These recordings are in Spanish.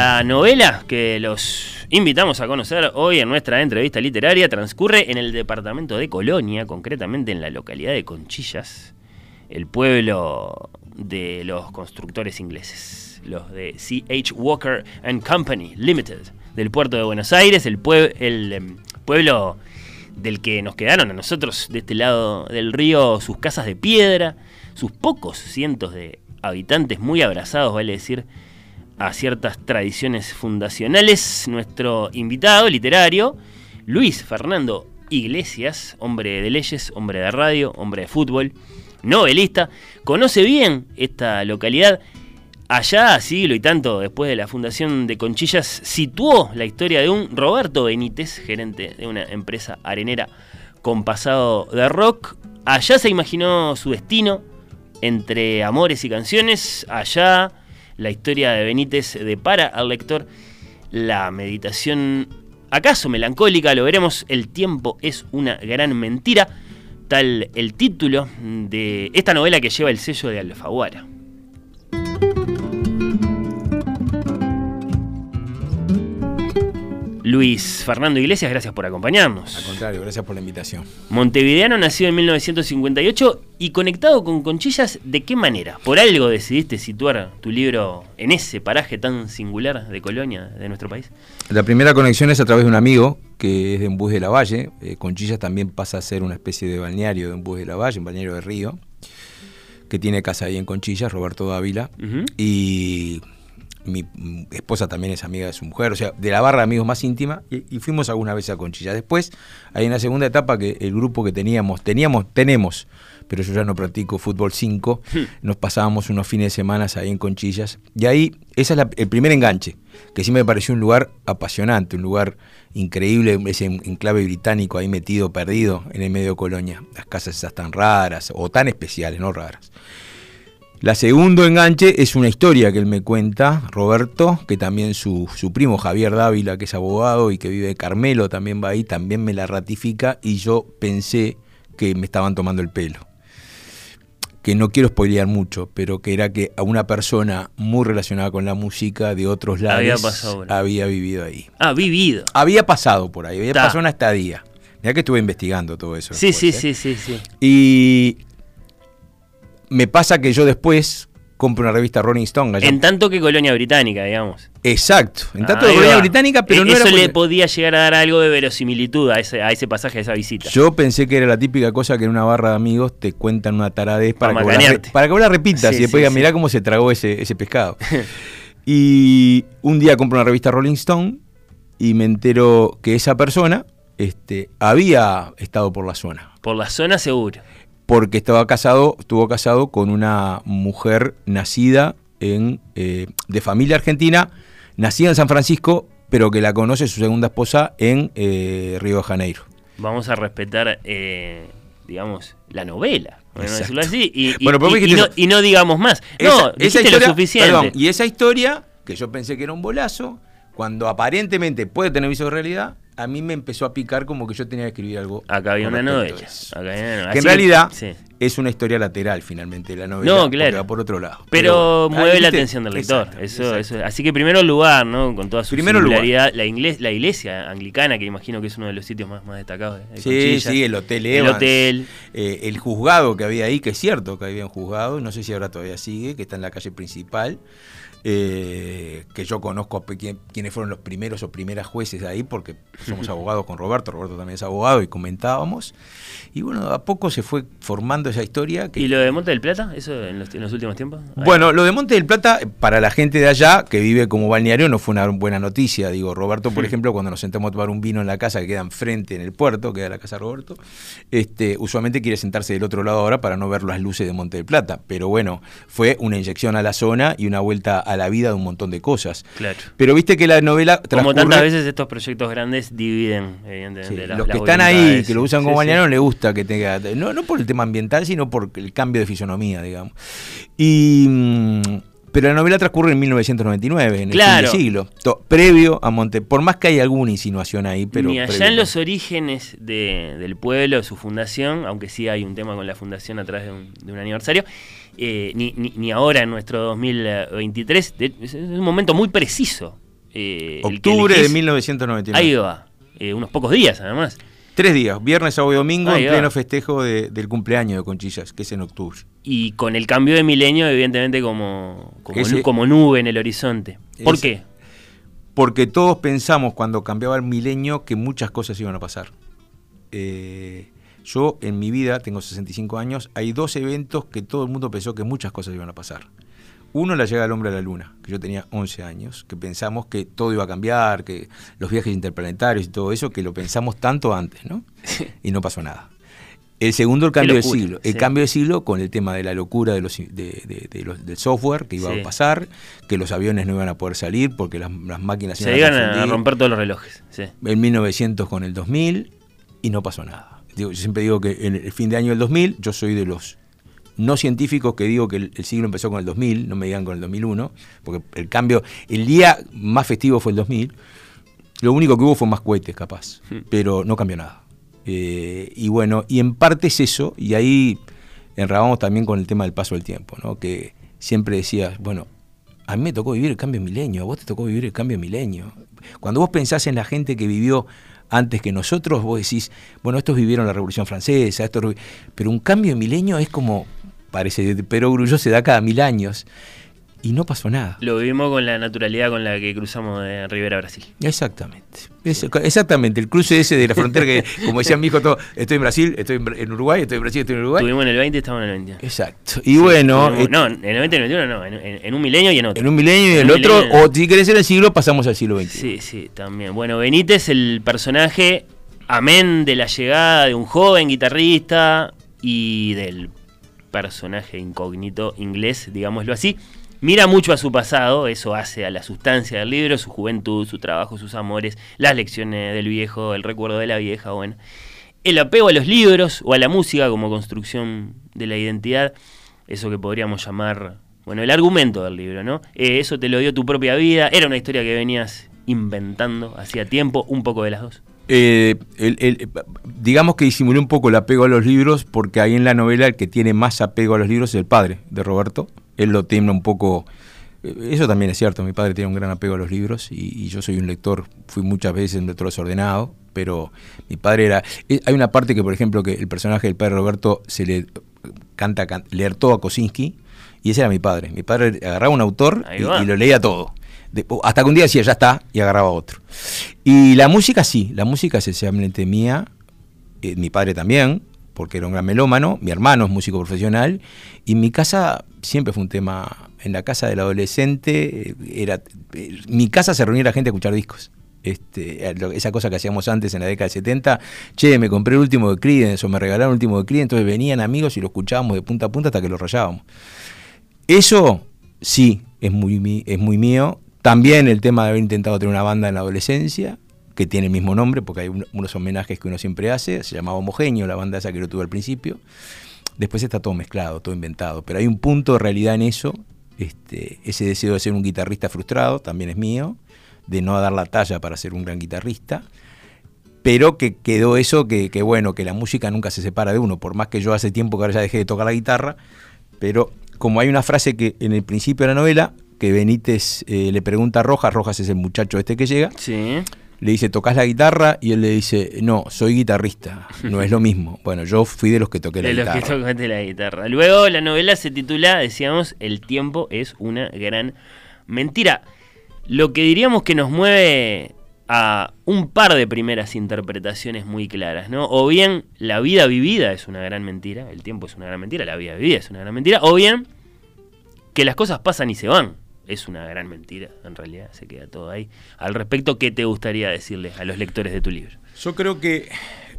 La novela que los invitamos a conocer hoy en nuestra entrevista literaria transcurre en el departamento de Colonia, concretamente en la localidad de Conchillas, el pueblo de los constructores ingleses, los de C.H. Walker and Company Limited, del puerto de Buenos Aires, el, el em, pueblo del que nos quedaron a nosotros de este lado del río sus casas de piedra, sus pocos cientos de habitantes muy abrazados, vale decir, a ciertas tradiciones fundacionales, nuestro invitado literario, Luis Fernando Iglesias, hombre de leyes, hombre de radio, hombre de fútbol, novelista, conoce bien esta localidad. Allá, siglo y tanto después de la fundación de Conchillas, situó la historia de un Roberto Benítez, gerente de una empresa arenera con pasado de rock. Allá se imaginó su destino, entre amores y canciones. Allá la historia de Benítez depara al lector la meditación acaso melancólica, lo veremos, el tiempo es una gran mentira, tal el título de esta novela que lleva el sello de Alfaguara. Luis Fernando Iglesias, gracias por acompañarnos. Al contrario, gracias por la invitación. Montevideano, nacido en 1958 y conectado con Conchillas, ¿de qué manera? ¿Por algo decidiste situar tu libro en ese paraje tan singular de Colonia de nuestro país? La primera conexión es a través de un amigo que es de Embús de la Valle. Eh, Conchillas también pasa a ser una especie de balneario de Embús de la Valle, un balneario de río, que tiene casa ahí en Conchillas, Roberto Dávila. Y mi esposa también es amiga de su mujer, o sea, de la barra de amigos más íntima, y, fuimos alguna vez a Conchilla. Después, hay una segunda etapa que el grupo que teníamos, teníamos, tenemos, pero yo ya no practico fútbol 5, hmm. nos pasábamos unos fines de semana ahí en Conchillas, y ahí, ese es el primer enganche, que sí me pareció un lugar apasionante, un lugar increíble, ese enclave británico ahí metido, perdido en el medio de Colonia, las casas esas tan raras, o tan especiales, no raras. La segundo enganche es una historia que él me cuenta, Roberto, que también su, primo Javier Dávila, que es abogado y que vive Carmelo, también va ahí, también me la ratifica y yo pensé que me estaban tomando el pelo. Que no quiero spoilear mucho, pero que era que a una persona muy relacionada con la música de otros lados había, vivido ahí. Ah, vivido. Había pasado por ahí, había pasado una estadía. Mira que estuve investigando todo eso. Sí, sí, ¿eh? sí, sí, sí. Y me pasa que yo después compro una revista Rolling Stone. En tanto que colonia británica, digamos. Exacto, en tanto que colonia británica, pero e- no Eso le podía llegar a dar algo de verosimilitud a ese, a ese pasaje, a esa visita. Yo pensé que era la típica cosa que en una barra de amigos te cuentan una taradez para, que, vos la, para que vos la repitas y después digas, mirá cómo se tragó ese, ese pescado. y un día compro una revista Rolling Stone y me entero que esa persona este, había estado por la zona. Por la zona seguro porque estaba casado, estuvo casado con una mujer nacida en, eh, de familia argentina, nacida en San Francisco, pero que la conoce su segunda esposa en eh, Río de Janeiro. Vamos a respetar, eh, digamos, la novela. Decirlo así, y, y, no, digamos más. no, esa lo suficiente. y esa historia, que yo pensé que era un bolazo, cuando aparentemente puede tener viso de realidad, a mí me empezó a picar como que yo tenía que escribir algo. Acá había una novela. Que en realidad es una historia lateral finalmente la novela. No, claro. Va por otro lado. Pero, mueve la atención del lector. eso, eso. Así que primero lugar, ¿no? Con toda su primero singularidad. La, la iglesia anglicana, que imagino que es uno de los sitios más, más destacados. De sí, sí, el hotel El hotel. Eh, el juzgado que había ahí, que es cierto que había un juzgado, no sé si ahora todavía sigue, que está en la calle principal. Eh, que yo conozco quienes fueron los primeros o primeras jueces ahí, porque somos abogados con Roberto, Roberto también es abogado y comentábamos. Y bueno, a poco se fue formando esa historia. ¿Y lo de Monte del Plata? ¿Eso en los, últimos tiempos? Bueno, lo de Monte del Plata, para la gente de allá que vive como balneario, no fue una buena noticia. Digo, Roberto, por ejemplo, cuando nos sentamos a tomar un vino en la casa que queda enfrente en el puerto, queda la casa de Roberto, este, usualmente quiere sentarse del otro lado ahora para no ver las luces de Monte del Plata. Pero bueno, fue una inyección a la zona y una vuelta a la vida de un montón de cosas. Claro. Pero viste que la novela Como tantas veces estos proyectos grandes dividen, evidentemente, Sí, las- los que están ahí, que lo usan como Sí, no les gusta que tenga. No, no por el tema ambiental, sino por el cambio de fisonomía, digamos. Y. Pero la novela transcurre en 1999, en el fin del siglo. To- previo a Monte. Por más que hay alguna insinuación ahí, pero. Ni allá previo. en los orígenes de- del pueblo, de su fundación, aunque sí hay un tema con la fundación a través de un, de un aniversario, eh, ni, ni- ni ahora en nuestro 2023, de- es un momento muy preciso. eh, el que Octubre de elegís. 1999. Ahí va, eh, unos pocos días además. Tres días, viernes, sábado y domingo, Ahí en va. pleno festejo de- del cumpleaños de Conchillas, que es en octubre. Y con el cambio de milenio, evidentemente, como, como, Ese- nu- como nube en el horizonte. ¿Por Ese- qué? Porque todos pensamos cuando cambiaba el milenio que muchas cosas iban a pasar. Eh, yo en mi vida, tengo 65 años, hay dos eventos que todo el mundo pensó que muchas cosas iban a pasar. Uno, la llegada del hombre a la luna, que yo tenía 11 años, que pensamos que todo iba a cambiar, que los viajes interplanetarios y todo eso, que lo pensamos tanto antes, ¿no? Y no pasó nada. El segundo, el cambio de siglo. El sí. cambio de siglo con el tema de la locura de los, de- de- de los- del software que iba Sí. a pasar, que los aviones no iban a poder salir porque las, las máquinas Se iban a confundir romper todos los relojes. Sí. en 1900 con el 2000 y no pasó nada. Digo, yo siempre digo que en el fin de año del 2000, yo soy de los no científicos que digo que el, el siglo empezó con el 2000, no me digan con el 2001, porque el cambio, el día más festivo fue el 2000, lo único que hubo fue más cohetes capaz, Hmm. pero no cambió nada. Eh, y bueno, y en parte es eso, y ahí enrabamos también con el tema del paso del tiempo, ¿no? que siempre decías, bueno, a mí me tocó vivir el cambio milenio, a vos te tocó vivir el cambio milenio. Cuando vos pensás en la gente que vivió antes que nosotros, vos decís, bueno, estos vivieron la Revolución Francesa, estos, vi-". pero un cambio de milenio es como, parece, pero Grullo se da cada mil años, y no pasó nada. Lo vivimos con la naturalidad con la que cruzamos de Rivera a Brasil. Exactamente. Es- exactamente, el cruce ese de la frontera que, como decía mi hijo, todo, estoy en Brasil, estoy en, Uruguay, estoy en Brasil, estoy en Uruguay. Estuvimos en el 20 y estamos en el 21. Exacto. Y bueno, eh, no, en el 20 y el 21 no, en, en- en un milenio y en otro. en un milenio y En el otro, milenio. o si querés en el siglo, pasamos al siglo XXI. Sí, sí, también. Bueno, Benítez, el personaje, amén de la llegada de un joven guitarrista y del personaje incógnito inglés, digámoslo así, mira mucho a su pasado, eso hace a la sustancia del libro, su juventud, su trabajo, sus amores, las lecciones del viejo, el recuerdo de la vieja, bueno. El apego a los libros o a la música como construcción de la identidad, eso que podríamos llamar, bueno, el argumento del libro, ¿no? Eh, eso te lo dio tu propia vida, era una historia que venías inventando hacía tiempo, un poco de las dos. Eh, el- digamos que disimulé un poco el apego a los libros porque ahí en la novela el que tiene más apego a los libros es el padre de Roberto. Él lo tiene un poco... eh, Eso también es cierto, mi padre tiene un gran apego a los libros y, y yo soy un lector, fui muchas veces un lector desordenado, pero mi padre era... eh, Hay una parte que, por ejemplo, que el personaje del padre Roberto se le canta, can- leer todo a Kosinski y ese era mi padre. Mi padre agarraba un autor y, lo leía todo. De- hasta que un día decía, ya está, y agarraba otro. Y la música sí, la música es esencialmente mía, eh, mi padre también, porque era un gran melómano, mi hermano es músico profesional, y mi casa siempre fue un tema, en la casa del adolescente, eh, era eh, mi casa se reunía la gente a escuchar discos. Este, eh, esa cosa que hacíamos antes en la década de 70, che, me compré el último de Creedence o me regalaron el último de Creedence, entonces venían amigos y lo escuchábamos de punta a punta hasta que lo rayábamos. Eso sí, es muy, es muy mío. También el tema de haber intentado tener una banda en la adolescencia, que tiene el mismo nombre, porque hay un- unos homenajes que uno siempre hace, se llamaba Homogenio, la banda esa que lo tuve al principio. Después está todo mezclado, todo inventado, pero hay un punto de realidad en eso. Este, ese deseo de ser un guitarrista frustrado también es mío, de no dar la talla para ser un gran guitarrista pero que quedó eso que, que bueno, que la música nunca se separa de uno, por más que yo hace tiempo que ahora ya dejé de tocar la guitarra, pero como hay una frase que en el principio de la novela, que Benítez eh, le pregunta a Rojas, Rojas es el muchacho este que llega, Sí. Le dice, ¿tocas la guitarra? Y él le dice, no, soy guitarrista, no es lo mismo. Bueno, yo fui de los que toqué la De los guitarra. que tocaste la guitarra. Luego la novela se titula, decíamos, El tiempo es una gran mentira. Lo que diríamos que nos mueve a un par de primeras interpretaciones muy claras, ¿no? O bien la vida vivida es una gran mentira, el tiempo es una gran mentira, la vida vivida es una gran mentira, o bien que las cosas pasan y se van. Es una gran mentira, en realidad, se queda todo ahí. Al respecto, ¿qué te gustaría decirles a los lectores de tu libro? Yo creo que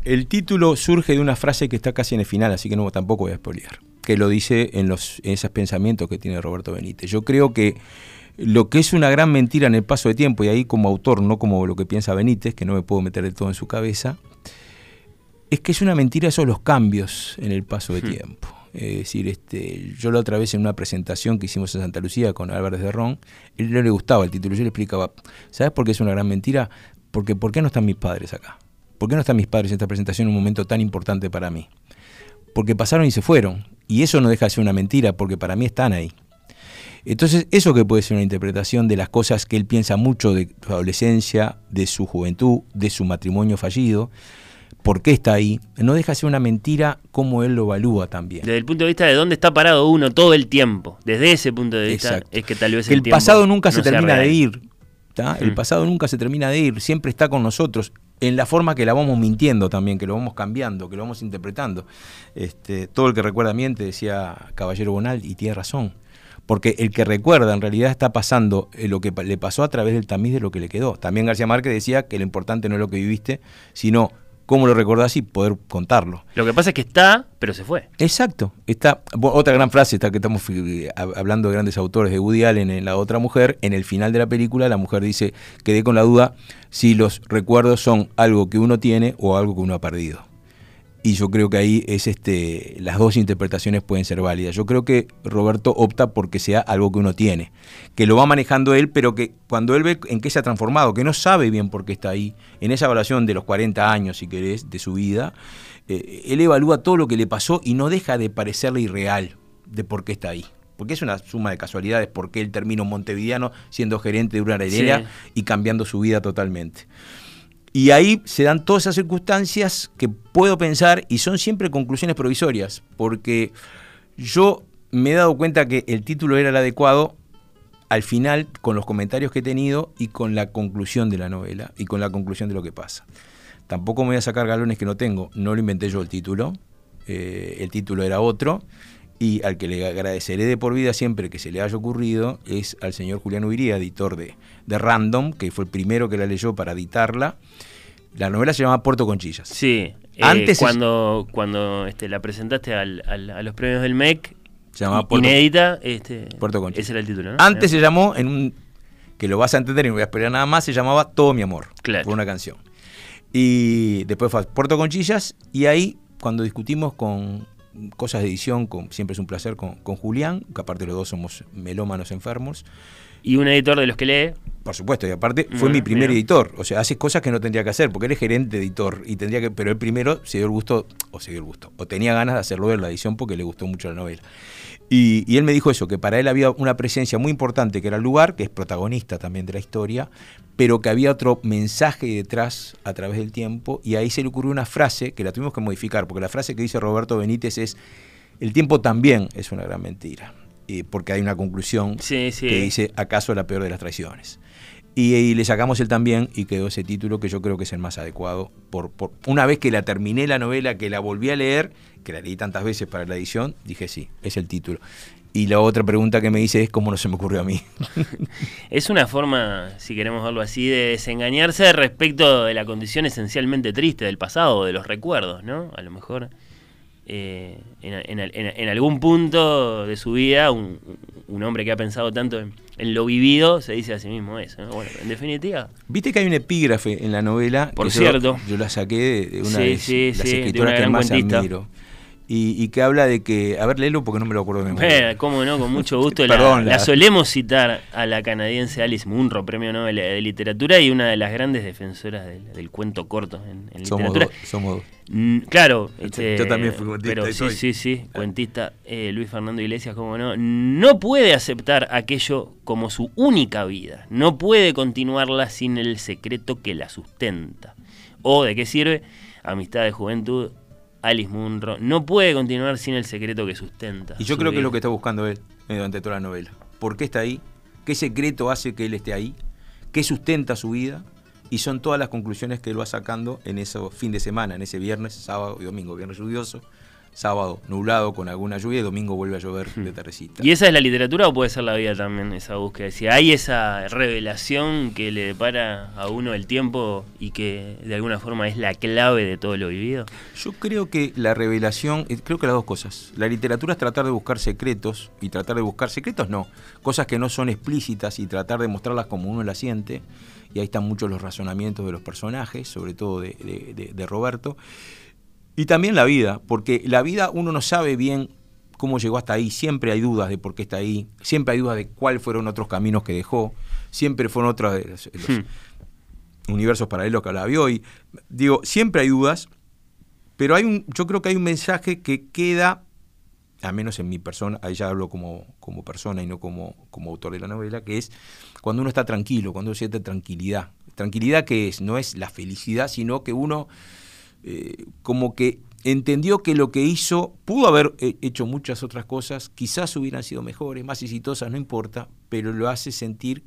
el título surge de una frase que está casi en el final, así que no tampoco voy a spoilear, que lo dice en, los, en esos pensamientos que tiene Roberto Benítez. Yo creo que Lo que es una gran mentira en el paso de tiempo, y ahí como autor, no como lo que piensa Benítez, que no me puedo meter de todo en su cabeza, es que es una mentira esos los cambios en el paso de tiempo. Es decir, este, yo la otra vez en una presentación que hicimos en Santa Lucía con Álvarez de Ron, él no le gustaba el título, yo le explicaba, ¿sabes por qué es una gran mentira? Porque ¿por qué no están mis padres acá? ¿Por qué no están mis padres en esta presentación en un momento tan importante para mí? Porque pasaron y se fueron. Y eso no deja de ser una mentira, porque para mí están ahí. Entonces, eso que puede ser una interpretación de las cosas que él piensa mucho de su adolescencia, de su juventud, de su matrimonio fallido, por qué está ahí, no deja de ser una mentira como él lo evalúa también. Desde el punto de vista de dónde está parado uno todo el tiempo, desde ese punto de vista es que tal vez el, pasado nunca se termina de ir, el mm. pasado nunca se termina de ir, siempre está con nosotros en la forma que la vamos mintiendo también, que lo vamos cambiando, que lo vamos interpretando. Este, todo el que recuerda miente, decía Caballero Bonal, y tiene razón. Porque el que recuerda en realidad está pasando eh, lo que le pasó a través del tamiz de lo que le quedó. También García Márquez decía que lo importante no es lo que viviste, sino cómo lo recordás y poder contarlo. Lo que pasa es que está, pero se fue. Exacto. Está, otra gran frase, está que estamos eh, hablando de grandes autores de Woody Allen en La otra mujer, en el final de la película la mujer dice, quedé con la duda si los recuerdos son algo que uno tiene o algo que uno ha perdido y yo creo que ahí es este las dos interpretaciones pueden ser válidas. Yo creo que Roberto opta porque sea algo que uno tiene, que lo va manejando él, pero que cuando él ve en qué se ha transformado, que no sabe bien por qué está ahí, en esa evaluación de los 40 años, si querés, de su vida, eh, él evalúa todo lo que le pasó y no deja de parecerle irreal de por qué está ahí. Porque es una suma de casualidades, porque él terminó montevideano siendo gerente de una aerolínea y cambiando su vida totalmente. Y ahí se dan todas esas circunstancias que puedo pensar y son siempre conclusiones provisorias, porque yo me he dado cuenta que el título era el adecuado al final con los comentarios que he tenido y con la conclusión de la novela y con la conclusión de lo que pasa. Tampoco me voy a sacar galones que no tengo, no lo inventé yo el título, eh, el título era otro y al que le agradeceré de por vida siempre que se le haya ocurrido es al señor Julián Ubiría, editor de, de Random, que fue el primero que la leyó para editarla. La novela se llama Puerto Conchillas. Sí, eh, antes cuando, cuando este, la presentaste a los premios del MEC, se llamaba Puerto, inédita, este, Puerto Conchillas. Ese era el título, ¿no? Antes se llamó, en un que lo vas a entender y no voy a esperar nada más, se llamaba Todo mi amor, claro. por una canción. Y después fue Puerto Conchillas, y ahí, cuando discutimos con cosas de edición, con, siempre es un placer con, Julián, que aparte los dos somos melómanos enfermos. ¿Y un editor de los que lee? Por supuesto, y aparte fue mi primer editor. O sea, hace cosas que no tendría que hacer, porque él es gerente editor. y tendría que Pero él primero se dio el gusto, o se dio el gusto, o tenía ganas de hacerlo ver la edición porque le gustó mucho la novela. Y, él me dijo eso, que para él había una presencia muy importante, que era el lugar, que es protagonista también de la historia, pero que había otro mensaje detrás a través del tiempo, y ahí se le ocurrió una frase que la tuvimos que modificar, porque la frase que dice Roberto Benítez es, el tiempo también es una gran mentira, porque hay una conclusión que dice, ¿acaso la peor de las traiciones? Y, le sacamos el también y quedó ese título que yo creo que es el más adecuado. Por, por, una vez que la terminé la novela, que la volví a leer, que la leí tantas veces para la edición, dije sí, es el título. Y la otra pregunta que me dice es cómo no se me ocurrió a mí. es una forma, si queremos verlo así, de desengañarse respecto de la condición esencialmente triste del pasado, de los recuerdos, ¿no? A lo mejor eh, en, algún punto de su vida, un, hombre que ha pensado tanto en, lo vivido se dice a sí mismo eso. Bueno, en definitiva. Viste que hay un epígrafe en la novela. Por cierto. Yo, la saqué de una de las escritoras que más admiro y, que habla de que, a ver, léelo porque no me lo acuerdo de memoria. cómo no, con mucho gusto. la, solemos citar a la canadiense Alice Munro, premio Nobel de Literatura y una de las grandes defensoras del, cuento corto en, literatura. somos dos. Mm, claro, este, yo también fui cuentista. Pero sí, sí, sí, cuentista eh, Luis Fernando Iglesias, cómo no, no puede aceptar aquello como su única vida, no puede continuarla sin el secreto que la sustenta. ¿O de qué sirve? Amistad de juventud, Alice Munro, no puede continuar sin el secreto que sustenta. Y yo creo que es lo que está buscando él eh, durante toda la novela. ¿Por qué está ahí? ¿Qué secreto hace que él esté ahí? ¿Qué sustenta su vida? Y son todas las conclusiones que él va sacando en ese fin de semana, en ese viernes, sábado y domingo, viernes lluvioso, sábado nublado con alguna lluvia y domingo vuelve a llover de tardecita. ¿Y esa es la literatura o puede ser la vida también, esa búsqueda? Si hay esa revelación que le depara a uno el tiempo y que de alguna forma es la clave de todo lo vivido. Yo creo que la revelación, eh, creo que las dos cosas. La literatura es tratar de buscar secretos y tratar de buscar secretos no, cosas que no son explícitas y tratar de mostrarlas como uno las siente. Y ahí están muchos los razonamientos de los personajes, sobre todo de, de Roberto. Y también la vida, porque la vida uno no sabe bien cómo llegó hasta ahí, siempre hay dudas de por qué está ahí, siempre hay dudas de cuáles fueron otros caminos que dejó, siempre fueron otros de los, hmm. universos paralelos que hablaba hoy. Digo, siempre hay dudas, pero hay un, yo creo que hay un mensaje que queda, al menos en mi persona, ahí ya hablo como, como persona y no como, como autor de la novela, que es cuando uno está tranquilo, cuando uno siente tranquilidad. Tranquilidad que es, no es la felicidad, sino que uno eh, como que entendió que lo que hizo pudo haber eh, hecho muchas otras cosas, quizás hubieran sido mejores, más exitosas, no importa, pero lo hace sentir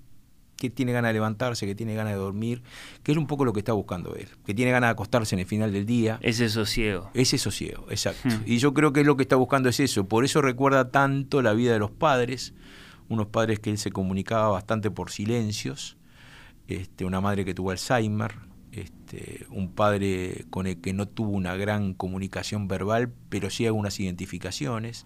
que tiene ganas de levantarse, que tiene ganas de dormir, que es un poco lo que está buscando él, que tiene ganas de acostarse en el final del día. Ese sosiego. Ese sosiego, exacto. Hmm. Y yo creo que lo que está buscando es eso, por eso recuerda tanto la vida de los padres, unos padres que él se comunicaba bastante por silencios, este, una madre que tuvo Alzheimer, este, un padre con el que no tuvo una gran comunicación verbal, pero sí algunas identificaciones,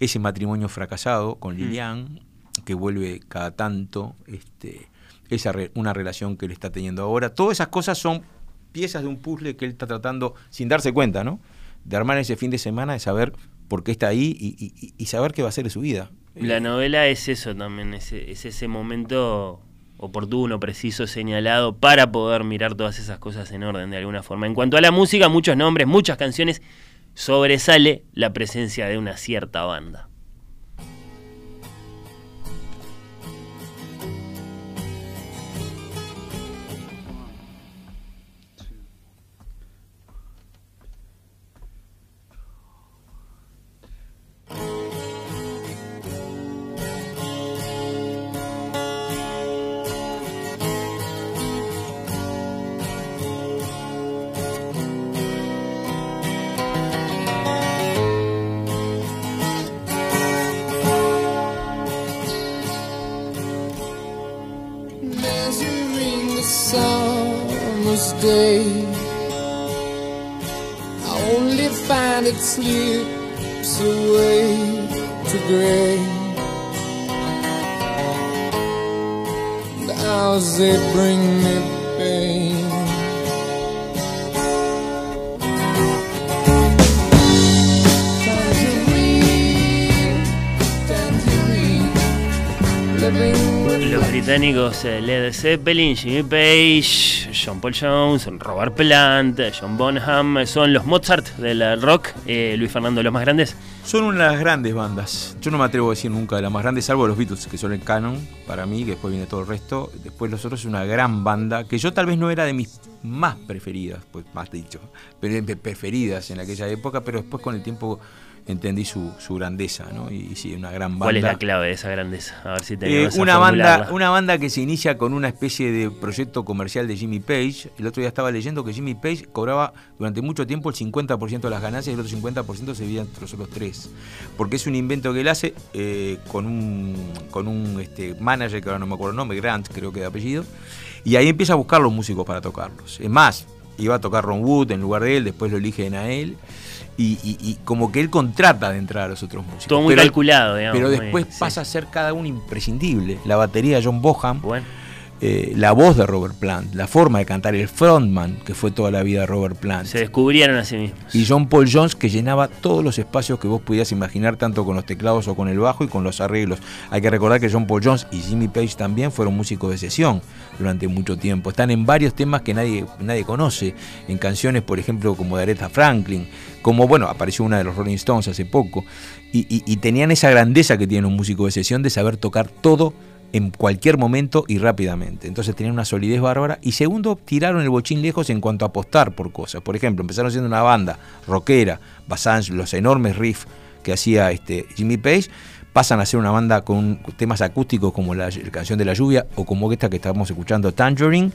ese matrimonio fracasado con mm. Lilian, que vuelve cada tanto, este, esa una relación que él está teniendo ahora, todas esas cosas son piezas de un puzzle que él está tratando, sin darse cuenta, ¿no? de armar ese fin de semana, de saber por qué está ahí y, saber qué va a ser de su vida. La novela es eso también, es ese momento oportuno, preciso, señalado para poder mirar todas esas cosas en orden de alguna forma. En cuanto a la música, muchos nombres, muchas canciones, sobresale la presencia de una cierta banda. Day. I only find it slips away to gray. The hours they bring me pain. Tangerine, tangerine, living Los británicos eh, Led Zeppelin, Jimmy Page, John Paul Jones, Robert Plant, John Bonham, son los Mozart del rock, eh, Luis Fernando, los más grandes. Son una de las grandes bandas. Yo no me atrevo a decir nunca de las más grandes, salvo los Beatles, que son el canon para mí, que después viene todo el resto. Después los otros es una gran banda, que yo tal vez no era de mis más preferidas, pues más dicho, pero preferidas en aquella época, pero después con el tiempo entendí su, su grandeza, ¿no? Y, sí, una gran banda. ¿Cuál es la clave de esa grandeza? A ver si tenemos eh, una banda, una banda que se inicia con una especie de proyecto comercial de Jimmy Page. El otro día estaba leyendo que Jimmy Page cobraba durante mucho tiempo el 50% de las ganancias y el otro 50% se dividía entre los otros tres. Porque es un invento que él hace eh, con un, con un este, manager, que ahora no me acuerdo el nombre, Grant creo que de apellido, y ahí empieza a buscar los músicos para tocarlos. Es más, iba a tocar Ron Wood en lugar de él, después lo eligen a él y, como que él contrata de entrar a los otros músicos. Todo muy calculado, digamos. Pero después pasa a ser cada uno imprescindible. La batería de John Boham. Bueno eh, la voz de Robert Plant, la forma de cantar, el frontman que fue toda la vida Robert Plant. Se descubrieron a sí mismos. Y John Paul Jones que llenaba todos los espacios que vos pudieras imaginar, tanto con los teclados o con el bajo y con los arreglos. Hay que recordar que John Paul Jones y Jimmy Page también fueron músicos de sesión durante mucho tiempo. Están en varios temas que nadie, nadie conoce, en canciones, por ejemplo, como de Aretha Franklin, como, bueno, apareció una de los Rolling Stones hace poco, y, y tenían esa grandeza que tiene un músico de sesión de saber tocar todo en cualquier momento y rápidamente. Entonces tenían una solidez bárbara. Y segundo, tiraron el bochín lejos en cuanto a apostar por cosas. Por ejemplo, empezaron siendo una banda rockera, basadas en los enormes riffs que hacía este Jimmy Page, pasan a ser una banda con temas acústicos como la, canción de la lluvia o como esta que estamos escuchando, Tangerine,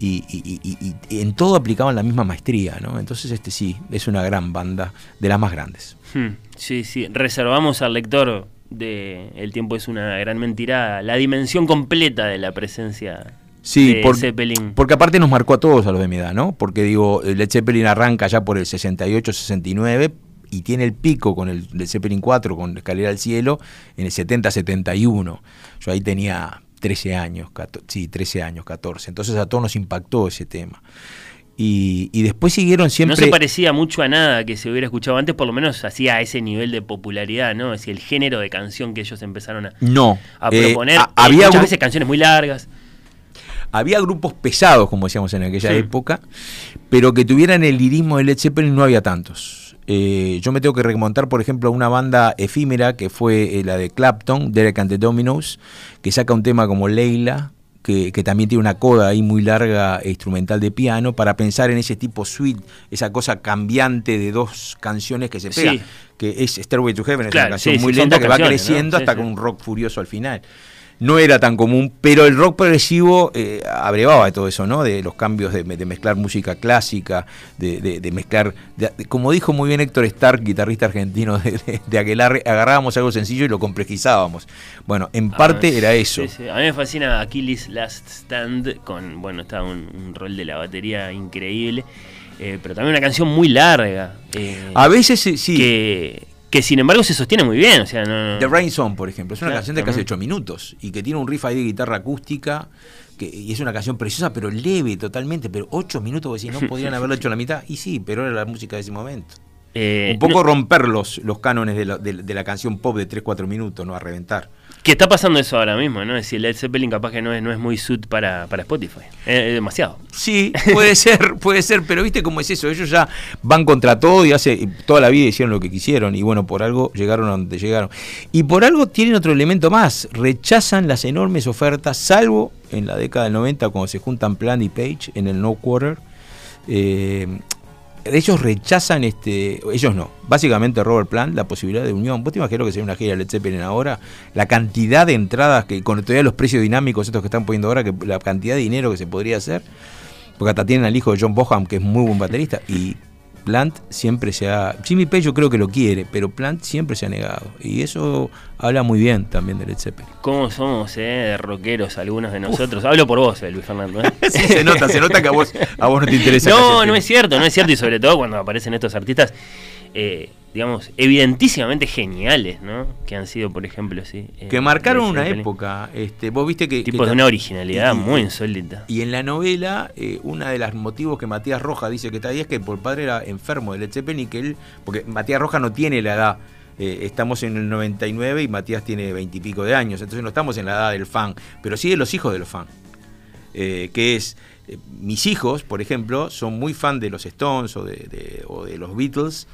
y, en todo aplicaban la misma maestría, ¿no? Entonces, este sí, es una gran banda, de las más grandes. Hmm, sí, sí, reservamos al lector de El tiempo es una gran mentira la dimensión completa de la presencia Sí, de Zeppelin. porque aparte nos marcó a todos a los de mi edad, ¿no? Porque digo, Led Zeppelin arranca ya por el 68-69 y tiene el pico con el Led Zeppelin 4, con Escalera al Cielo, en el 70-71. Yo ahí tenía 13 años, sí, 13 años, 14. Entonces a todos nos impactó ese tema. Y, después siguieron siempre. No se parecía mucho a nada que se hubiera escuchado antes, por lo menos hacía ese nivel de popularidad, ¿no? Es decir, el género de canción que ellos empezaron a, no, a proponer. Eh, había muchas veces canciones muy largas. Había grupos pesados, como decíamos en aquella época, pero que tuvieran el lirismo de Led Zeppelin no había tantos. Eh, yo me tengo que remontar, por ejemplo, a una banda efímera que fue eh, la de Clapton, Derek and the Dominos, que saca un tema como Leila, que, también tiene una coda ahí muy larga e instrumental de piano, para pensar en ese tipo suite, esa cosa cambiante de dos canciones que se pegan, que es Stairway to Heaven, es una canción muy lenta que va creciendo hasta con un rock furioso al final no era tan común, pero el rock progresivo eh, abrevaba de todo eso, ¿no? De los cambios de, mezclar música clásica, de, mezclar, como dijo muy bien Héctor Stark, guitarrista argentino de, de, Aquelarre, agarrábamos algo sencillo y lo complejizábamos. Bueno, en ah, parte era eso. A mí me fascina Achilles Last Stand, con, bueno, está un, rol de la batería increíble. Eh, pero también una canción muy larga. Eh, a veces sí. Que, que sin embargo se sostiene muy bien. O sea, no, The Rain Song, por ejemplo, es una canción de casi 8 minutos y que tiene un riff ahí de guitarra acústica. Que, y es una canción preciosa, pero leve totalmente. Pero 8 minutos, vos decís, no podrían haberlo hecho a la mitad. Y sí, pero era la música de ese momento. Eh, un poco romper los, los cánones de la, de la canción pop de 3-4 minutos, ¿no? A reventar. Que está pasando eso ahora mismo, ¿no? Es decir, Led Zeppelin capaz que no es, no es muy suit para, para Spotify. Es, demasiado. Sí, puede ser, puede ser, pero viste cómo es eso. Ellos ya van contra todo y hace toda la vida hicieron lo que quisieron. Y bueno, por algo llegaron a donde llegaron. Y por algo tienen otro elemento más. Rechazan las enormes ofertas, salvo en la década del 90 cuando se juntan Plant y Page en el No Quarter. Eh, ellos rechazan, este, ellos no, básicamente Robert Plant, la posibilidad de unión. ¿Vos te imaginas que sería una gira de Led Zeppelin ahora? La cantidad de entradas, que con todavía los precios dinámicos estos que están poniendo ahora, que la cantidad de dinero que se podría hacer, porque hasta tienen al hijo de John Boham, que es muy buen baterista, y Plant siempre se ha. Jimmy Page yo creo que lo quiere, pero Plant siempre se ha negado. Y eso habla muy bien también de Led Zeppelin. ¿Cómo somos, eh, de rockeros algunos de nosotros? Hablo por vos, eh, Luis Fernando. ¿eh? sí, se nota, se nota que a vos, a vos no te interesa. No, no es cierto, no es cierto. Y sobre todo cuando aparecen estos artistas. Eh, digamos, evidentísimamente geniales, ¿no? Que han sido, por ejemplo, sí. Eh, que marcaron una época. Este, vos viste que. Tipos de una originalidad muy insólita. Y en la novela, eh, uno de los motivos que Matías Roja dice que está ahí es que el padre era enfermo de Led Zeppelin y que él. Porque Matías Roja no tiene la edad. Eh, estamos en el 99 y Matías tiene veintipico de años, entonces no estamos en la edad del fan, pero sí de los hijos de los fans. que es mis hijos, por ejemplo, son muy fan de los Stones o de, o de los Beatles,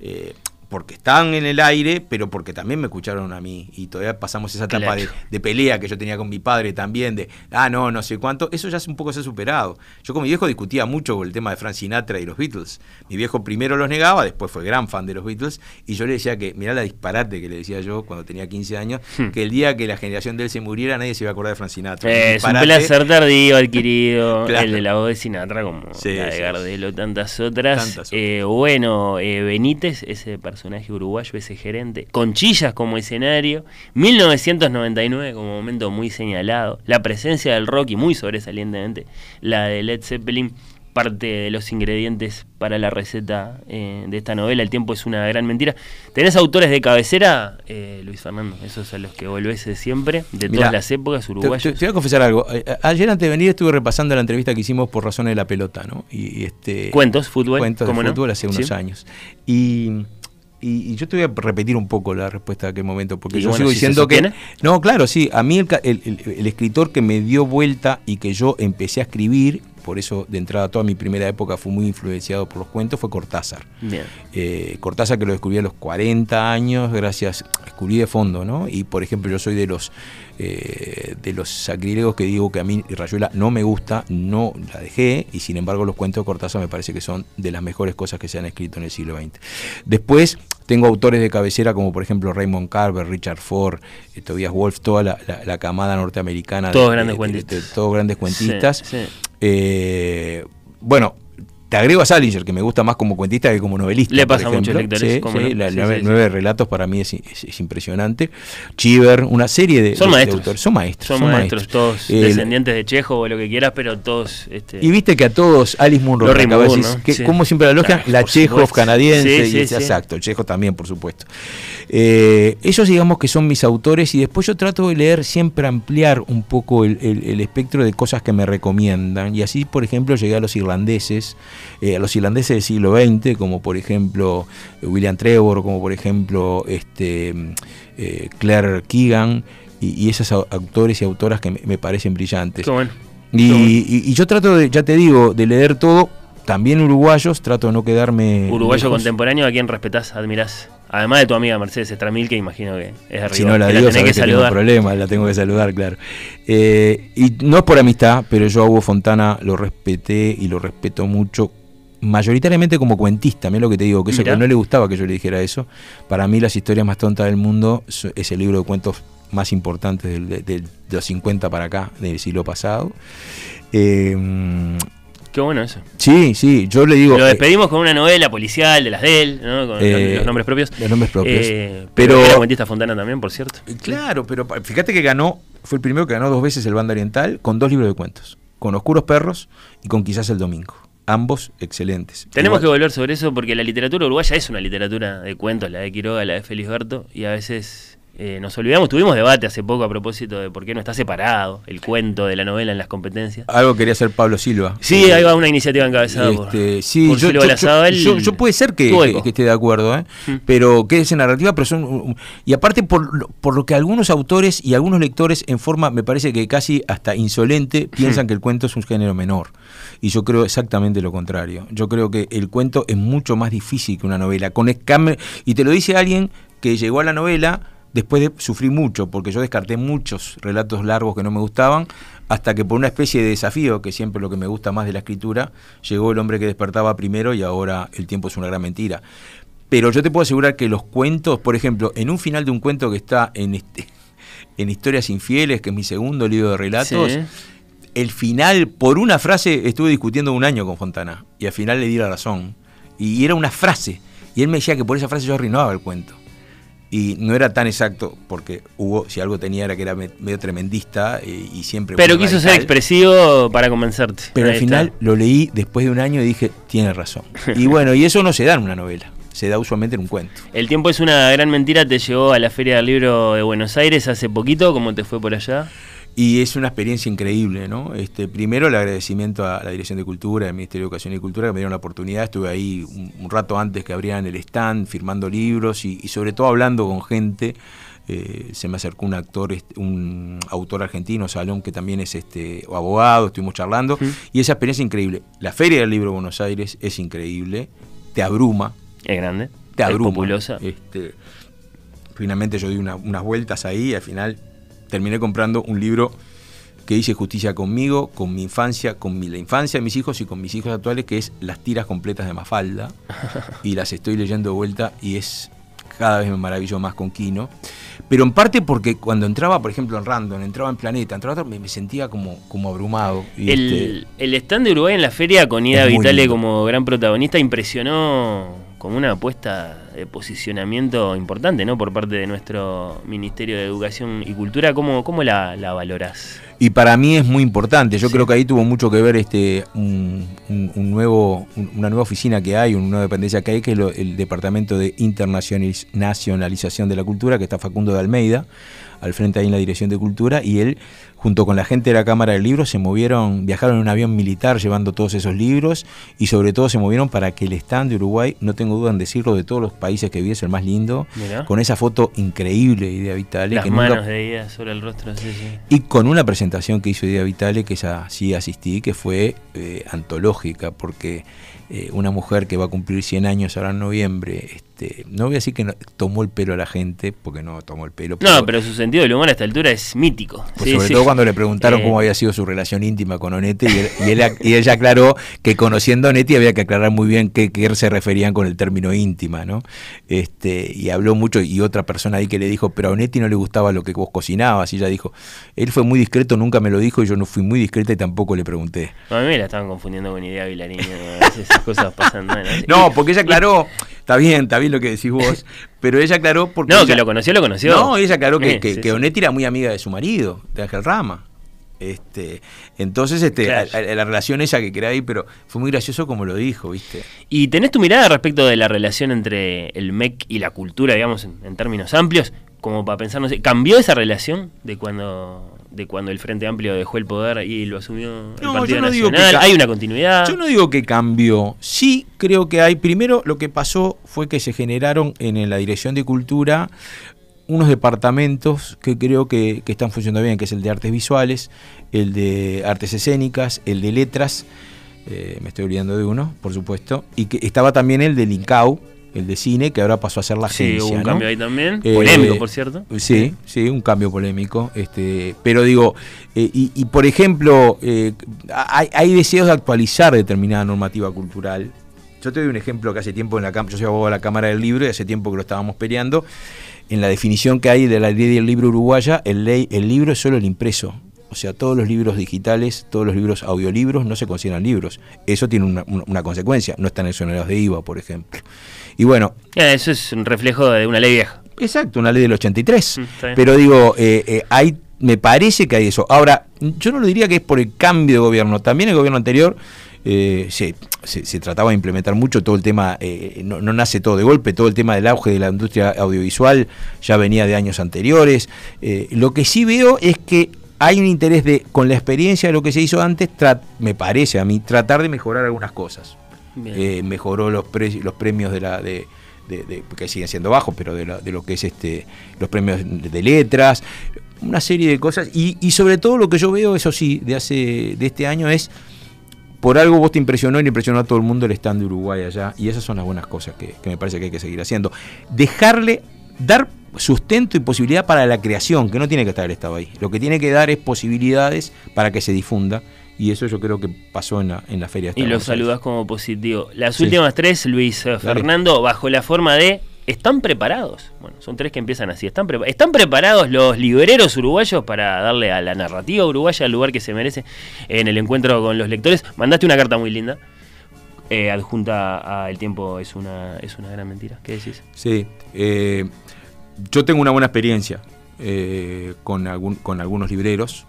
eh, porque están en el aire, pero porque también me escucharon a mí. Y todavía pasamos esa etapa de, pelea que yo tenía con mi padre también, de, ah, no, no sé cuánto. Eso ya un poco se ha superado. Yo con mi viejo discutía mucho con el tema de Frank Sinatra y los Beatles. Mi viejo primero los negaba, después fue gran fan de los Beatles. Y yo le decía que, mirá la disparate que le decía yo cuando tenía 15 años, hmm. que el día que la generación de él se muriera, nadie se iba a acordar de Frank Sinatra. es un placer tardío adquirido. El de la voz de Sinatra, como la de Gardelo, tantas otras. Eh, bueno, eh, Benítez, ese personaje personaje uruguayo, ese gerente. Conchillas como escenario. 1999 como momento muy señalado. La presencia del rock y muy sobresalientemente la de Led Zeppelin parte de los ingredientes para la receta eh, de esta novela. El tiempo es una gran mentira. ¿Tenés autores de cabecera, eh, Luis Fernando? Esos a los que volvés siempre, de todas las épocas uruguayas. Te, voy a confesar algo. Eh, ayer antes de venir estuve repasando la entrevista que hicimos por razones de la pelota, ¿no? Y, este, cuentos, fútbol. Cuentos de fútbol hace unos años. Y y, yo te voy a repetir un poco la respuesta de aquel momento, porque yo sigo diciendo que... No, claro, sí, a mí el, escritor que me dio vuelta y que yo empecé a escribir, por eso de entrada toda mi primera época fue muy influenciado por los cuentos, fue Cortázar. Bien. Eh, Cortázar que lo descubrí a los 40 años, gracias, descubrí de fondo, ¿no? Y por ejemplo yo soy de los eh, de los sacrílegos que digo que a mí Rayuela no me gusta, no la dejé, y sin embargo los cuentos de Cortázar me parece que son de las mejores cosas que se han escrito en el siglo XX. Después tengo autores de cabecera como por ejemplo Raymond Carver, Richard Ford, eh, Tobias Wolf, toda la, camada norteamericana. Todos grandes cuentistas. todos grandes cuentistas. Eh, bueno, te agrego a Salinger, que me gusta más como cuentista que como novelista. Le pasa a muchos lectores. Sí, nueve, relatos para mí es, impresionante. Chiver, una serie de, son maestros. Son maestros. Son, maestros, todos descendientes de Chejo o lo que quieras, pero todos. Este... Y viste que a todos, Alice Munro, que, como siempre la logia, la Chekhov canadiense, y exacto, Chejo también, por supuesto. Eh, ellos digamos que son mis autores y después yo trato de leer siempre ampliar un poco el, el espectro de cosas que me recomiendan. Y así, por ejemplo, llegué a los irlandeses. Eh, a los irlandeses del siglo XX, como por ejemplo William Trevor, como por ejemplo este, eh, Claire Keegan, y, esos autores y autoras que me, parecen brillantes. Y, yo trato, de, ya te digo, de leer todo, también uruguayos, trato de no quedarme... Uruguayo contemporáneo, ¿a quién respetás, admirás? Además de tu amiga Mercedes Estramil, que imagino que es arriba. Si no la digo, que, tengo problema, la tengo que saludar, claro. Eh, y no es por amistad, pero yo a Hugo Fontana lo respeté y lo respeto mucho mayoritariamente como cuentista, mira lo que te digo, que eso que no le gustaba que yo le dijera eso. Para mí las historias más tontas del mundo es el libro de cuentos más importantes de, los 50 para acá, del siglo pasado. Eh, Qué bueno eso. Sí, sí, yo le digo... Lo eh, despedimos con una novela policial de las de él, ¿no? con eh, los nombres propios. Los nombres propios. pero, era cuentista Fontana también, por cierto. Claro, pero fíjate que ganó, fue el primero que ganó dos veces el Banda Oriental con dos libros de cuentos, con Oscuros Perros y con Quizás el Domingo ambos excelentes. Tenemos que volver sobre eso porque la literatura uruguaya es una literatura de cuentos, la de Quiroga, la de Félix Berto, y a veces eh, nos olvidamos, tuvimos debate hace poco a propósito de por qué no está separado el cuento de la novela en las competencias. Algo quería hacer Pablo Silva. Sí, ahí va una iniciativa encabezada por, este, sí, yo, yo, puede ser que, esté de acuerdo, ¿eh? Mm. pero que es narrativa, pero son... Y aparte por, por lo que algunos autores y algunos lectores en forma, me parece que casi hasta insolente, piensan que el cuento es un género menor. Y yo creo exactamente lo contrario. Yo creo que el cuento es mucho más difícil que una novela. Con y te lo dice alguien que llegó a la novela Después de, sufrí mucho, porque yo descarté muchos relatos largos que no me gustaban, hasta que por una especie de desafío, que siempre lo que me gusta más de la escritura, llegó el hombre que despertaba primero y ahora el tiempo es una gran mentira. Pero yo te puedo asegurar que los cuentos, por ejemplo, en un final de un cuento que está en, este, en Historias Infieles, que es mi segundo libro de relatos, el final, por una frase, estuve discutiendo un año con Fontana y al final le di la razón. Y era una frase. Y él me decía que por esa frase yo arruinaba el cuento y no era tan exacto porque Hugo si algo tenía era que era medio tremendista eh, y siempre pero quiso ser expresivo para convencerte. Pero al final lo leí después de un año y dije tiene razón y bueno y eso no se da en una novela se da usualmente en un cuento. El tiempo es una gran mentira te llevó a la feria del libro de Buenos Aires hace poquito cómo te fue por allá y es una experiencia increíble, ¿no? Este, primero el agradecimiento a la Dirección de Cultura, al Ministerio de Educación y Cultura, que me dieron la oportunidad. Estuve ahí un, rato antes que abrieran el stand, firmando libros y, sobre todo hablando con gente. Eh, se me acercó un actor, este, un autor argentino, Salón, que también es este abogado, estuvimos charlando, y esa experiencia increíble. La Feria del Libro de Buenos Aires es increíble, te abruma. Es grande. Te abruma. Es populosa. Este, finalmente yo di unas vueltas ahí y al final terminé comprando un libro que dice justicia conmigo, con mi infancia, con mi, la infancia de mis hijos y con mis hijos actuales, que es las tiras completas de Mafalda. y las estoy leyendo de vuelta y es cada vez me maravillo más con Kino. Pero en parte porque cuando entraba, por ejemplo, en Random, entraba en Planeta, entraba me, me sentía como, como abrumado. el, este el stand de Uruguay en la feria con Ida Vitale como gran protagonista impresionó como una apuesta de posicionamiento importante ¿no? por parte de nuestro Ministerio de Educación y Cultura. ¿Cómo, cómo la, la valorás? Y para mí es muy importante. Yo creo que ahí tuvo mucho que ver este un, nuevo, una nueva oficina que hay, una nueva dependencia que hay, que es el Departamento de Internacionalización de la Cultura, que está Facundo de Almeida, al frente ahí en la Dirección de Cultura, y él junto con la gente de la Cámara del Libro, se movieron, viajaron en un avión militar llevando todos esos libros y sobre todo se movieron para que el stand de Uruguay, no tengo duda en decirlo, de todos los países que vi es el más lindo, con esa foto increíble de Idea Vitale. Las manos de Idea sobre el rostro, sí, sí. Y con una presentación que hizo Idea Vitale, que esa sí asistí, que fue eh, antológica, porque eh, una mujer que va a cumplir 100 años ahora en noviembre, este, no voy a decir que tomó el pelo a la gente, porque no tomó el pelo. no, pero su sentido del humor a esta altura es mítico. Pues sobre todo cuando le preguntaron Eh, cómo había sido su relación íntima con Onetti y, él- y, él- y ella aclaró que conociendo a Onetti había que aclarar muy bien qué, qué se referían con el término íntima, ¿no? Este, y habló mucho y otra persona ahí que le dijo, pero a Onetti no le gustaba lo que vos cocinabas y ella dijo, él fue muy discreto, nunca me lo dijo y yo no fui muy discreta y tampoco le pregunté. A mí me la estaban confundiendo con idea Vilariño. A veces esas cosas pasan. Bueno, No, porque ella aclaró, está bien, está bien lo que decís vos, pero ella aclaró porque... No, ella- que lo conoció, lo conoció. No, ella aclaró que, Eh, que, sí, que. Onetti era muy amiga de su marido, de Ángel Rama. Este, entonces, este, Claro. a- a- la relación ella que quería ahí, pero fue muy gracioso como lo dijo, ¿viste? ¿Y tenés tu mirada respecto de la relación entre el MEC y la cultura, digamos, en, en términos amplios? Como para pensar, no sé, ¿cambió esa relación de cuando de cuando el Frente Amplio dejó el poder y lo asumió el No, Partido yo no digo que Nacional? ¿Hay una continuidad? Yo no digo que cambió, sí creo que hay, primero lo que pasó fue que se generaron en, la Dirección de Cultura unos departamentos que creo que, que están funcionando bien, que es el de artes visuales, el de artes escénicas, el de letras, eh, me estoy olvidando de uno, por supuesto, y que estaba también el del INCAU, el de cine, que ahora pasó a ser la Sí, agencia. hubo un ¿no? cambio ahí también. Eh, Polémico, por cierto. Sí, sí, un cambio polémico. Este, pero digo, eh, y, y, por ejemplo, eh, hay, hay deseos de actualizar determinada normativa cultural. Yo te doy un ejemplo que hace tiempo en la Cámara, yo soy abogado de la Cámara del Libro y hace tiempo que lo estábamos peleando. En la definición que hay de la ley del libro uruguaya, el, ley, el libro es solo el impreso. O sea, todos los libros digitales, todos los libros audiolibros no se consideran libros. Eso tiene una, consecuencia. No están exonerados de IVA, por ejemplo. Y bueno, Ya, eso es un reflejo de una ley vieja. Exacto, una ley del 83. Mm. Pero digo, eh, eh, hay, me parece que hay eso. Ahora, yo no lo diría que es por el cambio de gobierno. También el gobierno anterior eh, se, se- se trataba de implementar mucho todo el tema, eh, no, no nace todo de golpe, todo el tema del auge de la industria audiovisual ya venía de años anteriores. Eh, lo que sí veo es que hay un interés de, con la experiencia de lo que se hizo antes, me parece a mí, tratar de mejorar algunas cosas. Eh, mejoró los, pre- los premios de la de, de- de- que siguen siendo bajos, pero de, la- de lo que es este los premios de letras, una serie de cosas y, y sobre todo lo que yo veo, eso sí, de hace de este año es por algo vos te impresionó y le impresionó a todo el mundo el stand de Uruguay allá y esas son las buenas cosas que, que me parece que hay que seguir haciendo. Dejarle dar sustento y posibilidad para la creación, que no tiene que estar el Estado ahí. Lo que tiene que dar es posibilidades para que se difunda y eso yo creo que pasó en la, en la feria. Y lo saludás como positivo. Las Sí. últimas tres, Luis eh, Dale. Fernando, bajo la forma de ¿están preparados? Bueno, son tres que empiezan así. ¿Están, ¿Están preparados los libreros uruguayos para darle a la narrativa uruguaya el lugar que se merece en el encuentro con los lectores? Mandaste una carta muy linda. eh, adjunta a El tiempo es una, es una gran mentira. ¿Qué decís? Sí, eh, yo tengo una buena experiencia eh, con, algún- con algunos libreros,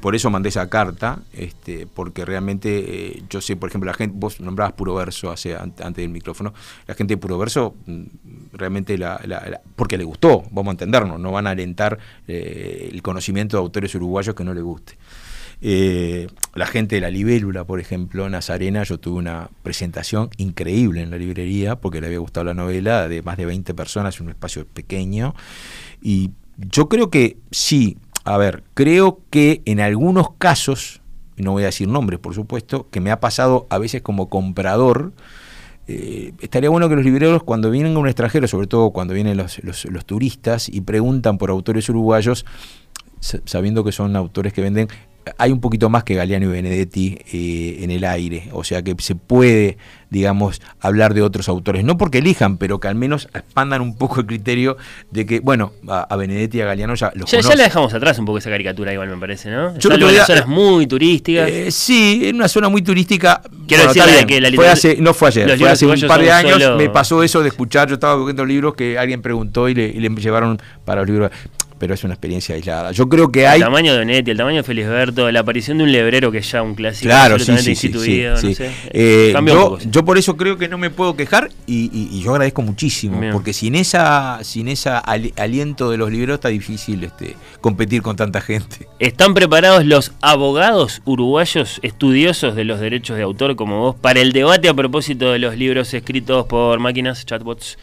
por eso mandé esa carta, este, porque realmente eh, yo sé, por ejemplo, la gente, vos nombrabas Puro Verso hace, an- antes del micrófono, la gente de Puro Verso mm, realmente, la, la- la- porque le gustó, vamos a entendernos, no van a alentar eh, el conocimiento de autores uruguayos que no le guste. Eh, la gente de la libélula, por ejemplo, Nazarena, yo tuve una presentación increíble en la librería porque le había gustado la novela de más de 20 personas en un espacio pequeño. Y yo creo que sí, a ver, creo que en algunos casos, no voy a decir nombres, por supuesto, que me ha pasado a veces como comprador. eh, estaría bueno que los libreros cuando vienen a un extranjero, sobre todo cuando vienen los, los- turistas y preguntan por autores uruguayos, sa- sabiendo que son autores que venden, hay un poquito más que Galeano y Benedetti eh, en el aire, o sea que se puede, digamos, hablar de otros autores, no porque elijan, pero que al menos expandan un poco el criterio de que, bueno, a, a Benedetti y a Galeano ya los Ya, ya la dejamos atrás un poco esa caricatura, igual me parece, ¿no? Yo Salvo otro en zonas muy turísticas. Eh, sí, en una zona muy turística. Quiero decir está de bien, que la fue hace, no fue ayer, fue hace un par de años. solo- Me pasó eso de escuchar, yo estaba buscando libros que alguien preguntó y le, y le llevaron para los libros. Pero es una experiencia aislada. Yo creo que hay. El tamaño de Netti, el tamaño de Felisberto, la aparición de un lebrero que es ya un clásico Claro, sí, absolutamente sí, sí, instituido, sí, no sé. Eh, un yo, poco, sí. yo por eso creo que no me puedo quejar y, y- y yo agradezco muchísimo, Bien. porque sin esa, sin esa ali- aliento de los libros está difícil este, competir con tanta gente. ¿Están preparados los abogados uruguayos estudiosos de los derechos de autor como vos para el debate a propósito de los libros escritos por máquinas, chatbots,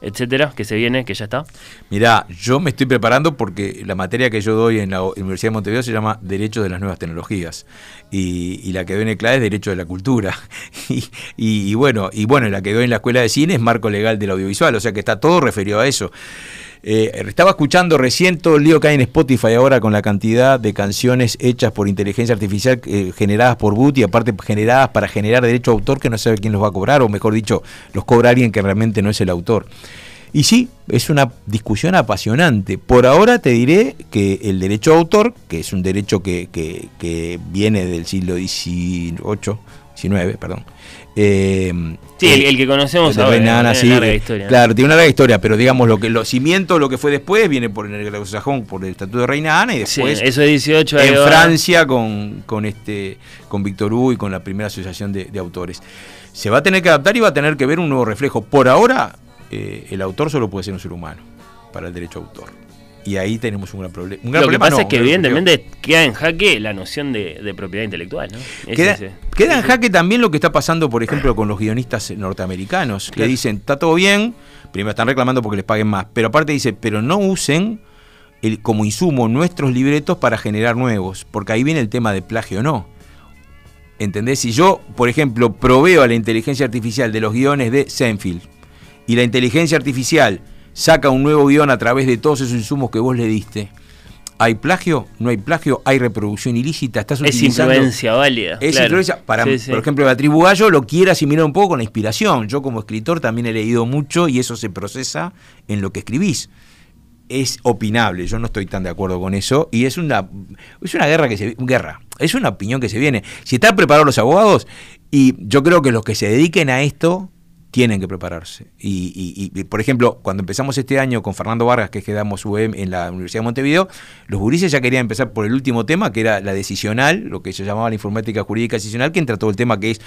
etcétera, que se viene, que ya está? Mirá, yo me estoy preparando porque la materia que yo doy en la Universidad de Montevideo se llama Derecho de las Nuevas Tecnologías y, la que doy en el CLAE es Derecho de la Cultura y- y bueno, y bueno, la que doy en la Escuela de Cine es Marco Legal del Audiovisual, o sea que está todo referido a eso. Eh, estaba escuchando recién todo el lío que hay en Spotify ahora con la cantidad de canciones hechas por inteligencia artificial eh, generadas por y aparte generadas para generar derecho a autor que no sabe quién los va a cobrar, o mejor dicho, los cobra alguien que realmente no es el autor. Y sí, es una discusión apasionante. Por ahora te diré que el derecho a autor, que es un derecho que, que viene del siglo XVIII, 19, perdón. Eh, sí, el, que conocemos ahora. Tiene sí, larga historia. Claro, tiene una larga historia, pero digamos, lo que los cimientos, lo que fue después, viene por el sajón por el Estatuto de Reina Ana y después. Sí, eso es 18 En Francia con, con, este, con Víctor Hugo y con la primera asociación de, autores. Se va a tener que adaptar y va a tener que ver un nuevo reflejo. Por ahora, eh, el autor solo puede ser un ser humano para el derecho a autor. Y ahí tenemos un gran, problema. Lo que pasa es que evidentemente queda en jaque la noción de, propiedad intelectual. ¿no? Queda, en jaque también lo que está pasando, por ejemplo, con los guionistas norteamericanos, que dicen, está todo bien, primero están reclamando porque les paguen más, pero aparte dice, pero no usen el, como insumo nuestros libretos para generar nuevos, porque ahí viene el tema de plagio o no. ¿Entendés? Si yo, por ejemplo, proveo a la inteligencia artificial de los guiones de Senfield y la inteligencia artificial saca un nuevo guion a través de todos esos insumos que vos le diste. ¿Hay plagio? ¿No hay plagio? ¿Hay reproducción ilícita? ¿Estás es influencia válida. Es influencia. Para, Por ejemplo, la tribu Gallo lo quiere asimilar un poco con la inspiración. Yo como escritor también he leído mucho y eso se procesa en lo que escribís. Es opinable, yo no estoy tan de acuerdo con eso y es una, es una guerra que se guerra, es una opinión que se viene. Si están preparados los abogados y yo creo que los que se dediquen a esto tienen que prepararse. Y, por ejemplo, cuando empezamos este año con Fernando Vargas, que quedamos UEM en la Universidad de Montevideo, los gurises ya querían empezar por el último tema, que era la decisional, lo que se llamaba la informática jurídica decisional, que entra todo el tema que es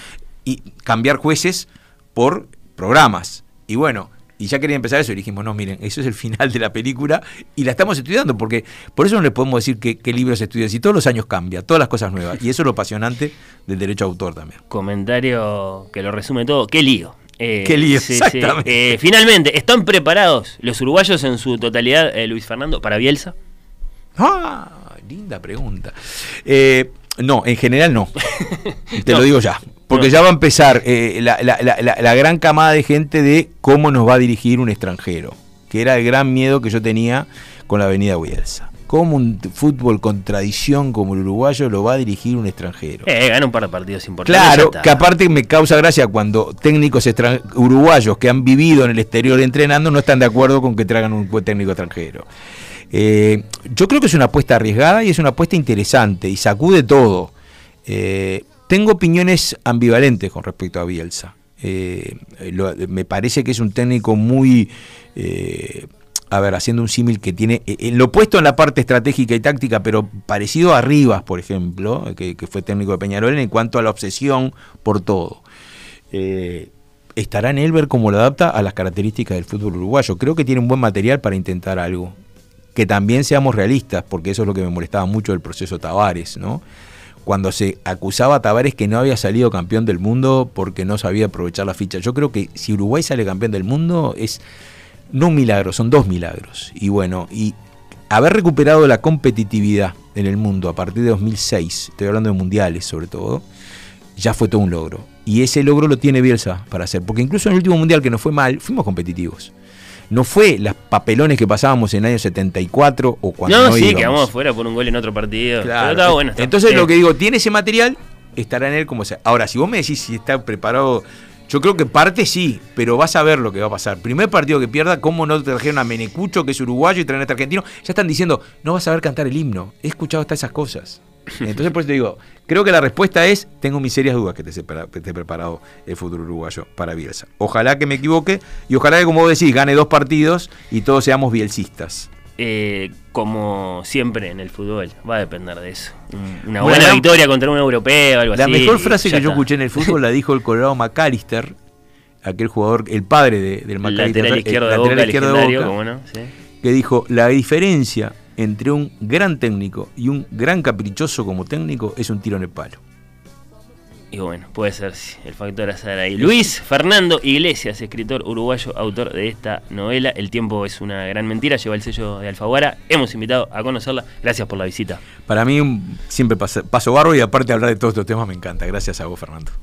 cambiar jueces por programas. Y bueno, y ya querían empezar eso y dijimos, no, miren, eso es el final de la película y la estamos estudiando, porque por eso no les podemos decir qué, qué libros estudian, si todos los años cambia, todas las cosas nuevas. Y eso es lo apasionante del derecho a autor también. Comentario que lo resume todo, qué lío. Eh, Qué lío, exactamente. Eh, finalmente, ¿están preparados los uruguayos en su totalidad, eh, Luis Fernando, para Bielsa? Ah, linda pregunta. no, en general no. Te lo digo ya. Porque ya va a empezar la, gran camada de gente de cómo nos va a dirigir un extranjero. Que era el gran miedo que yo tenía con la avenida Bielsa cómo un fútbol con tradición como el uruguayo lo va a dirigir un extranjero. Eh, gana un par de partidos importantes. Claro, que aparte me causa gracia cuando técnicos uruguayos que han vivido en el exterior entrenando no están de acuerdo con que traigan un buen técnico extranjero. Eh, yo creo que es una apuesta arriesgada y es una apuesta interesante y sacude todo. Eh, tengo opiniones ambivalentes con respecto a Bielsa. Eh, me parece que es un técnico muy a ver, haciendo un símil que tiene eh, en lo opuesto en la parte estratégica y táctica, pero parecido a Rivas, por ejemplo, que, fue técnico de Peñarol, en cuanto a la obsesión por todo. Eh, estará en él ver cómo lo adapta a las características del fútbol uruguayo. Creo que tiene un buen material para intentar algo. Que también seamos realistas, porque eso es lo que me molestaba mucho del proceso Tavares, ¿no? Cuando se acusaba a Tavares que no había salido campeón del mundo porque no sabía aprovechar la ficha. Yo creo que si Uruguay sale campeón del mundo es no un milagro, son dos milagros. Y bueno, y haber recuperado la competitividad en el mundo a partir de 2006, estoy hablando de mundiales sobre todo, ya fue todo un logro. Y ese logro lo tiene Bielsa para hacer, porque incluso en el último mundial que nos fue mal, fuimos competitivos. No fue las papelones que pasábamos en el año 74 o cuando no, no sí, quedamos afuera por un gol en otro partido. Claro. bueno, Entonces lo que digo, tiene ese material, estará en él como sea. Ahora, si vos me decís si está preparado yo creo que parte sí, pero vas a ver lo que va a pasar. Primer partido que pierda, ¿cómo no te trajeron a Menecucho, que es uruguayo, y traen a este argentino? Ya están diciendo, no vas a ver cantar el himno. He escuchado hasta esas cosas. Entonces, por eso te digo, creo que la respuesta es: tengo mis serias dudas que te esté preparado el futuro uruguayo para Bielsa. Ojalá que me equivoque y ojalá que, como vos decís, gane dos partidos y todos seamos bielcistas. Eh, como siempre en el fútbol, va a depender de eso. Una buena victoria contra un europeo, algo la así. La mejor frase que yo escuché en el fútbol la dijo el Colorado McAllister, aquel jugador, el padre del McAllister, lateral izquierdo de Boca, izquierdo de Boca que dijo, la diferencia entre un gran técnico y un gran caprichoso como técnico es un tiro en el palo. Y bueno, puede ser el factor azar ahí. Luis Fernando Iglesias, escritor uruguayo, autor de esta novela. El tiempo es una gran mentira, lleva el sello de Alfaguara. Hemos invitado a conocerla. Gracias por la visita. Para mí siempre paso, paso barro y aparte hablar de todos estos temas me encanta. Gracias a vos, Fernando.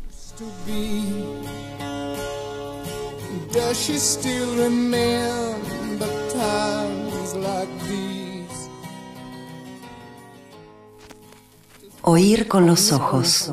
Oír con los ojos.